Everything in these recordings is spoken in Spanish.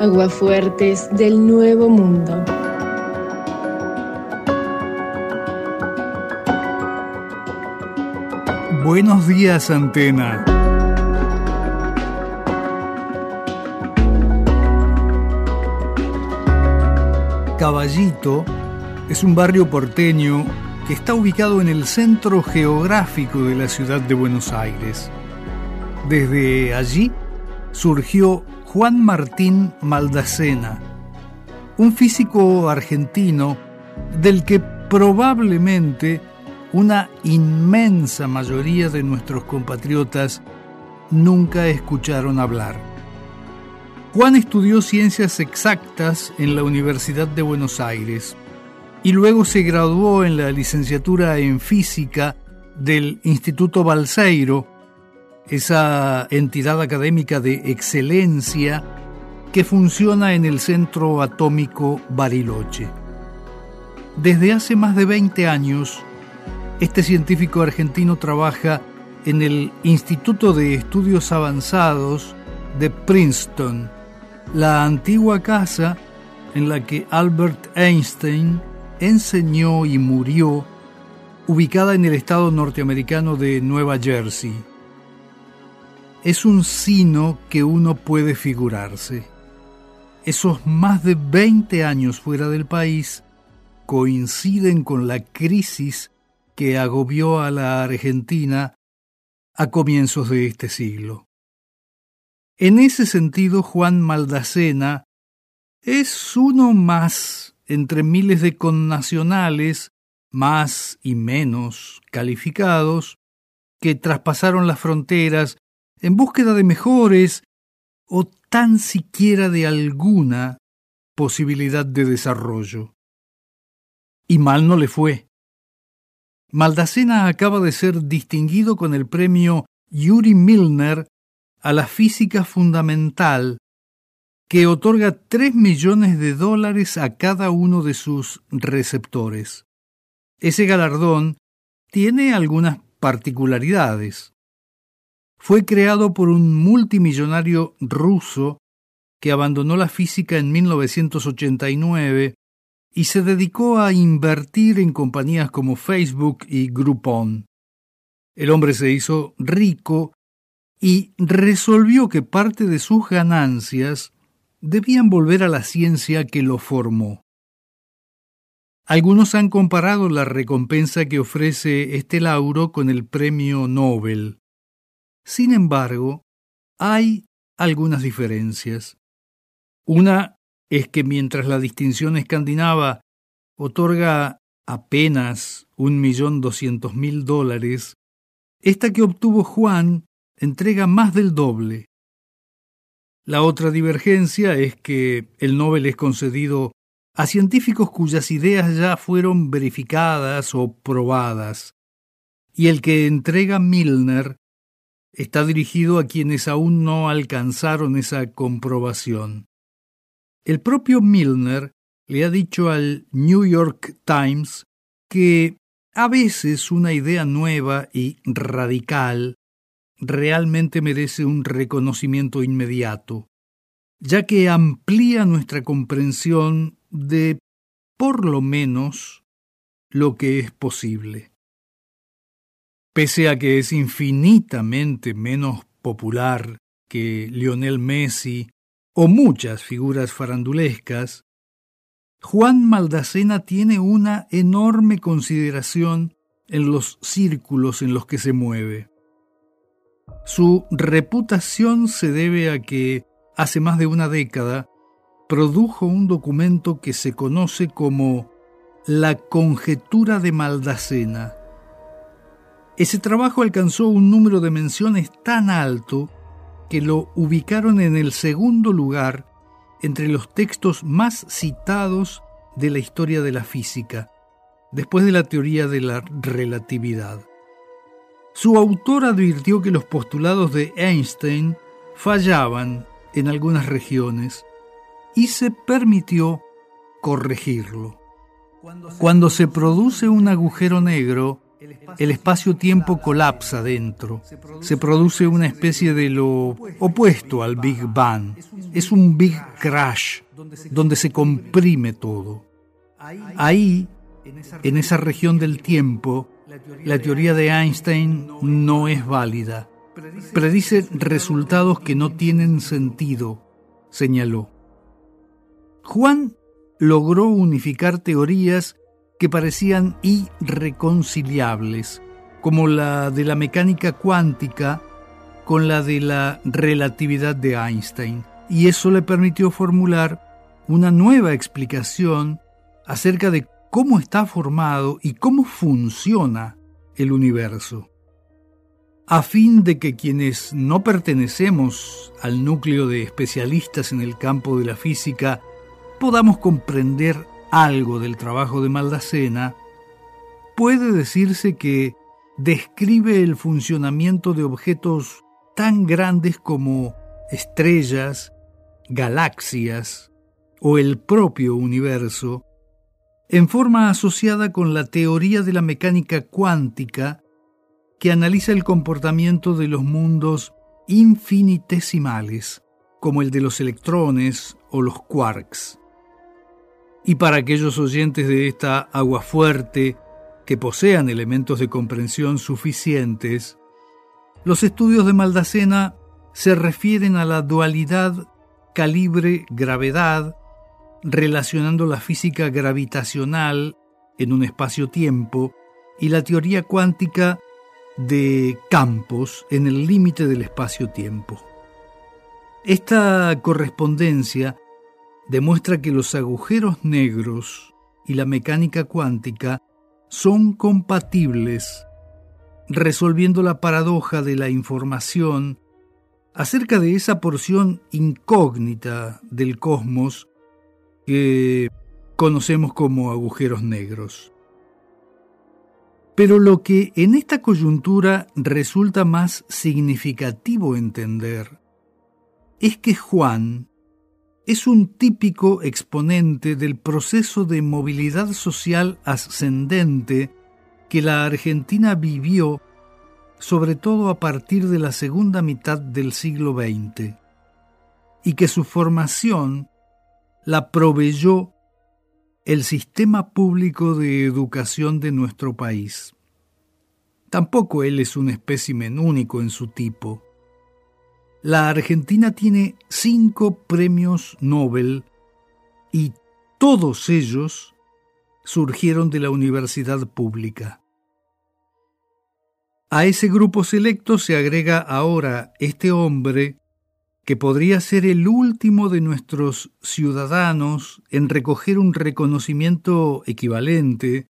Aguafuertes del Nuevo Mundo. Buenos días, Antena. Caballito es un barrio porteño que está ubicado en el centro geográfico de la ciudad de Buenos Aires. Desde allí surgió Juan Martín Maldacena, un físico argentino del que probablemente una inmensa mayoría de nuestros compatriotas nunca escucharon hablar. Juan estudió ciencias exactas en la Universidad de Buenos Aires y luego se graduó en la licenciatura en física del Instituto Balseiro, esa entidad académica de excelencia que funciona en el Centro Atómico Bariloche. Desde hace más de 20 años, este científico argentino trabaja en el Instituto de Estudios Avanzados de Princeton, la antigua casa en la que Albert Einstein enseñó y murió, ubicada en el estado norteamericano de Nueva Jersey. Es un sino que uno puede figurarse. Esos más de 20 años fuera del país coinciden con la crisis que agobió a la Argentina a comienzos de este siglo. En ese sentido, Juan Maldacena es uno más entre miles de connacionales, más y menos calificados, que traspasaron las fronteras en búsqueda de mejores o tan siquiera de alguna posibilidad de desarrollo. Y mal no le fue. Maldacena acaba de ser distinguido con el premio Yuri Milner a la física fundamental, que otorga 3 millones de dólares a cada uno de sus receptores. Ese galardón tiene algunas particularidades. Fue creado por un multimillonario ruso que abandonó la física en 1989 y se dedicó a invertir en compañías como Facebook y Groupon. El hombre se hizo rico y resolvió que parte de sus ganancias debían volver a la ciencia que lo formó. Algunos han comparado la recompensa que ofrece este lauro con el premio Nobel. Sin embargo, hay algunas diferencias. Una es que mientras la distinción escandinava otorga apenas un millón doscientos mil dólares, esta que obtuvo Juan entrega más del doble. La otra divergencia es que el Nobel es concedido a científicos cuyas ideas ya fueron verificadas o probadas, y el que entrega Milner está dirigido a quienes aún no alcanzaron esa comprobación. El propio Milner le ha dicho al New York Times que a veces una idea nueva y radical realmente merece un reconocimiento inmediato, ya que amplía nuestra comprensión de, por lo menos, lo que es posible. Pese a que es infinitamente menos popular que Lionel Messi o muchas figuras farandulescas, Juan Maldacena tiene una enorme consideración en los círculos en los que se mueve. Su reputación se debe a que, hace más de una década, produjo un documento que se conoce como La Conjetura de Maldacena. Ese trabajo alcanzó un número de menciones tan alto que lo ubicaron en el segundo lugar entre los textos más citados de la historia de la física, después de la teoría de la relatividad. Su autor advirtió que los postulados de Einstein fallaban en algunas regiones y se permitió corregirlo. Cuando se produce un agujero negro, el espacio-tiempo colapsa dentro. Se produce una especie de lo opuesto al Big Bang. Es un Big Crash, donde se comprime todo. Ahí, en esa región del tiempo, la teoría de Einstein no es válida. Predice resultados que no tienen sentido, señaló. Juan logró unificar teorías que parecían irreconciliables, como la de la mecánica cuántica con la de la relatividad de Einstein, y eso le permitió formular una nueva explicación acerca de cómo está formado y cómo funciona el universo. A fin de que quienes no pertenecemos al núcleo de especialistas en el campo de la física podamos comprender algo del trabajo de Maldacena, puede decirse que describe el funcionamiento de objetos tan grandes como estrellas, galaxias o el propio universo, en forma asociada con la teoría de la mecánica cuántica que analiza el comportamiento de los mundos infinitesimales, como el de los electrones o los quarks. Y para aquellos oyentes de esta agua fuerte que posean elementos de comprensión suficientes, los estudios de Maldacena se refieren a la dualidad calibre-gravedad, relacionando la física gravitacional en un espacio-tiempo y la teoría cuántica de campos en el límite del espacio-tiempo. Esta correspondencia demuestra que los agujeros negros y la mecánica cuántica son compatibles, resolviendo la paradoja de la información acerca de esa porción incógnita del cosmos que conocemos como agujeros negros. Pero lo que en esta coyuntura resulta más significativo entender es que Juan es un típico exponente del proceso de movilidad social ascendente que la Argentina vivió sobre todo a partir de la segunda mitad del siglo XX, y que su formación la proveyó el sistema público de educación de nuestro país. Tampoco él es un espécimen único en su tipo. La Argentina tiene cinco premios Nobel y todos ellos surgieron de la universidad pública. A ese grupo selecto se agrega ahora este hombre que podría ser el último de nuestros ciudadanos en recoger un reconocimiento equivalente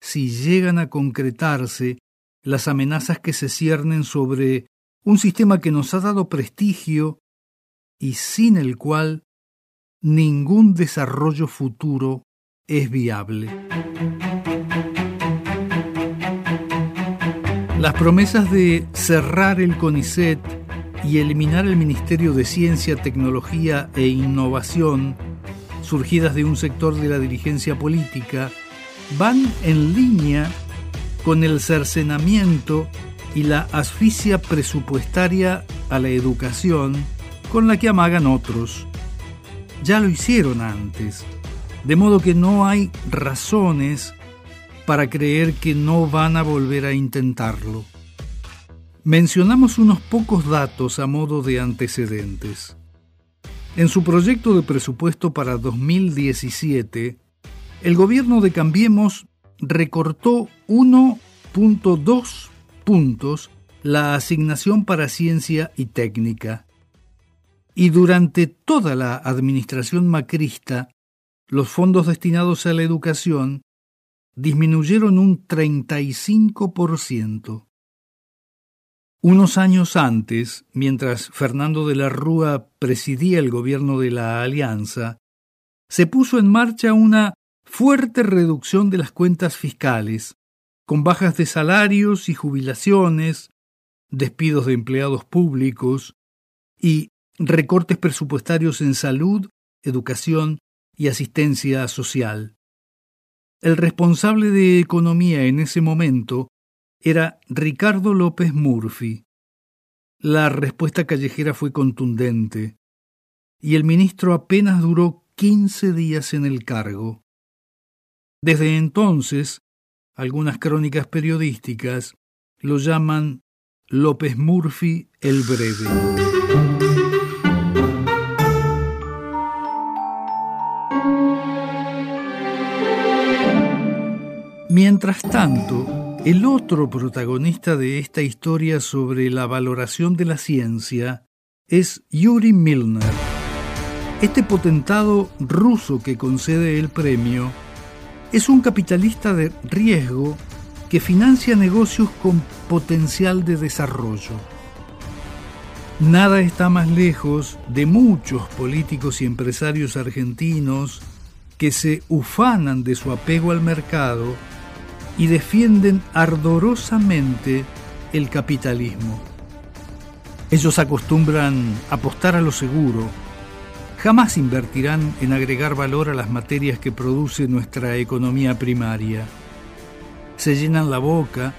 si llegan a concretarse las amenazas que se ciernen sobre un sistema que nos ha dado prestigio y sin el cual ningún desarrollo futuro es viable. Las promesas de cerrar el CONICET y eliminar el Ministerio de Ciencia, Tecnología e Innovación, surgidas de un sector de la dirigencia política, van en línea con el cercenamiento y la asfixia presupuestaria a la educación con la que amagan otros. Ya lo hicieron antes, de modo que no hay razones para creer que no van a volver a intentarlo. Mencionamos unos pocos datos a modo de antecedentes. En su proyecto de presupuesto para 2017, el gobierno de Cambiemos recortó 1.2 puntos la asignación para ciencia y técnica. Y durante toda la administración macrista, los fondos destinados a la educación disminuyeron un 35%. Unos años antes, mientras Fernando de la Rúa presidía el gobierno de la Alianza, se puso en marcha una fuerte reducción de las cuentas fiscales, con bajas de salarios y jubilaciones, despidos de empleados públicos y recortes presupuestarios en salud, educación y asistencia social. El responsable de economía en ese momento era Ricardo López Murphy. La respuesta callejera fue contundente y el ministro apenas duró 15 días en el cargo. Desde entonces, algunas crónicas periodísticas lo llaman López Murphy el Breve. Mientras tanto, el otro protagonista de esta historia sobre la valoración de la ciencia es Yuri Milner. Este potentado ruso que concede el premio es un capitalista de riesgo que financia negocios con potencial de desarrollo. Nada está más lejos de muchos políticos y empresarios argentinos que se ufanan de su apego al mercado y defienden ardorosamente el capitalismo. Ellos acostumbran apostar a lo seguro, jamás invertirán en agregar valor a las materias que produce nuestra economía primaria. Se llenan la boca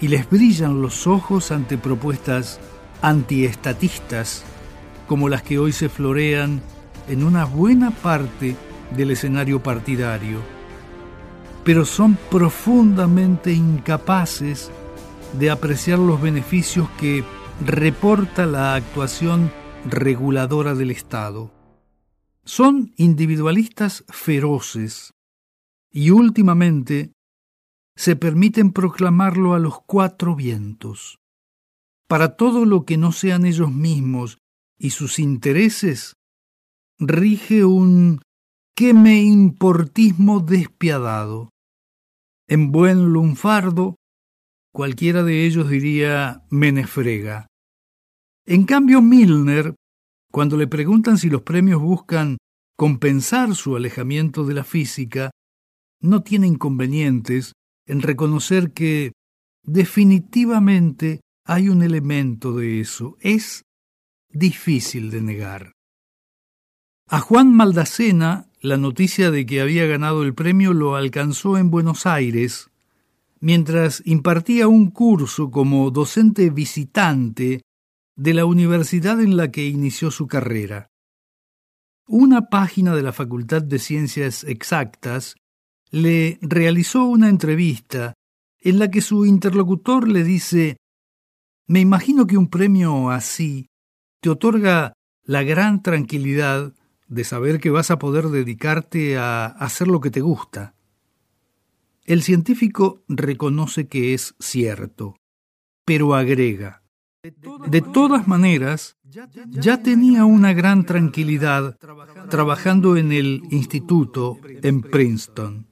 y les brillan los ojos ante propuestas antiestatistas como las que hoy se florean en una buena parte del escenario partidario pero son profundamente incapaces de apreciar los beneficios que reporta la actuación reguladora del Estado. Son individualistas feroces y últimamente se permiten proclamarlo a los cuatro vientos. Para todo lo que no sean ellos mismos y sus intereses, rige un que me importismo despiadado. En buen lunfardo, cualquiera de ellos diría menefrega. En cambio, Milner, cuando le preguntan si los premios buscan compensar su alejamiento de la física, no tiene inconvenientes en reconocer que definitivamente hay un elemento de eso. Es difícil de negar. A Juan Maldacena la noticia de que había ganado el premio lo alcanzó en Buenos Aires, mientras impartía un curso como docente visitante de la universidad en la que inició su carrera. Una página de la Facultad de Ciencias Exactas le realizó una entrevista en la que su interlocutor le dice Me imagino que un premio así te otorga la gran tranquilidad de saber que vas a poder dedicarte a hacer lo que te gusta. El científico reconoce que es cierto, pero agrega, de todas maneras, ya tenía una gran tranquilidad trabajando en el instituto en Princeton.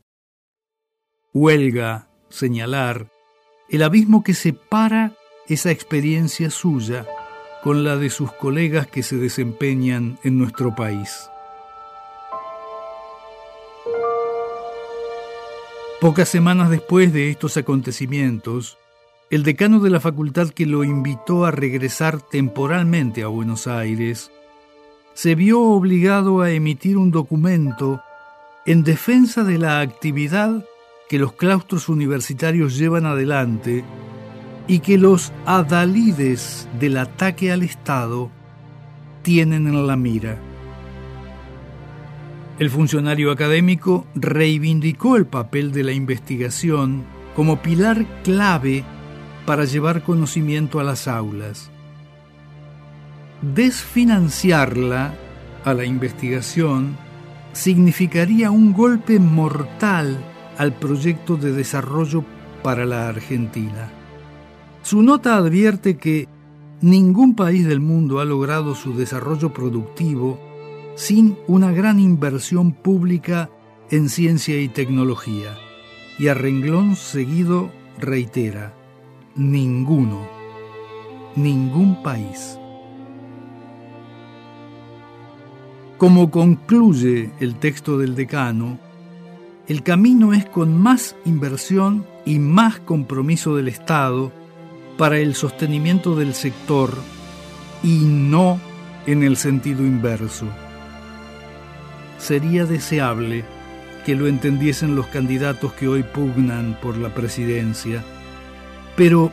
Huelga, señalar, el abismo que separa esa experiencia suya con la de sus colegas que se desempeñan en nuestro país. Pocas semanas después de estos acontecimientos, el decano de la facultad que lo invitó a regresar temporalmente a Buenos Aires se vio obligado a emitir un documento en defensa de la actividad que los claustros universitarios llevan adelante y que los adalides del ataque al Estado tienen en la mira. El funcionario académico reivindicó el papel de la investigación como pilar clave para llevar conocimiento a las aulas. Desfinanciarla a la investigación significaría un golpe mortal al proyecto de desarrollo para la Argentina. Su nota advierte que ningún país del mundo ha logrado su desarrollo productivo sin una gran inversión pública en ciencia y tecnología. Y a renglón seguido reitera, ninguno, ningún país. Como concluye el texto del decano, el camino es con más inversión y más compromiso del Estado para el sostenimiento del sector y no en el sentido inverso. Sería deseable que lo entendiesen los candidatos que hoy pugnan por la presidencia, pero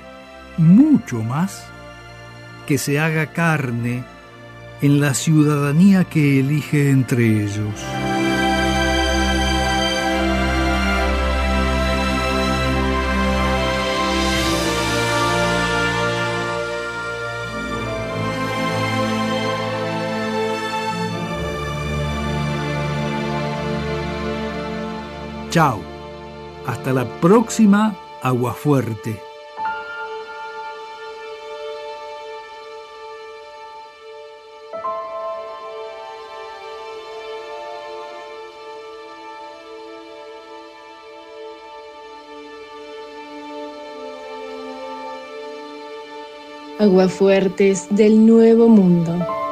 mucho más que se haga carne en la ciudadanía que elige entre ellos. Chao. Hasta la próxima Agua Aguafuertes del Nuevo Mundo.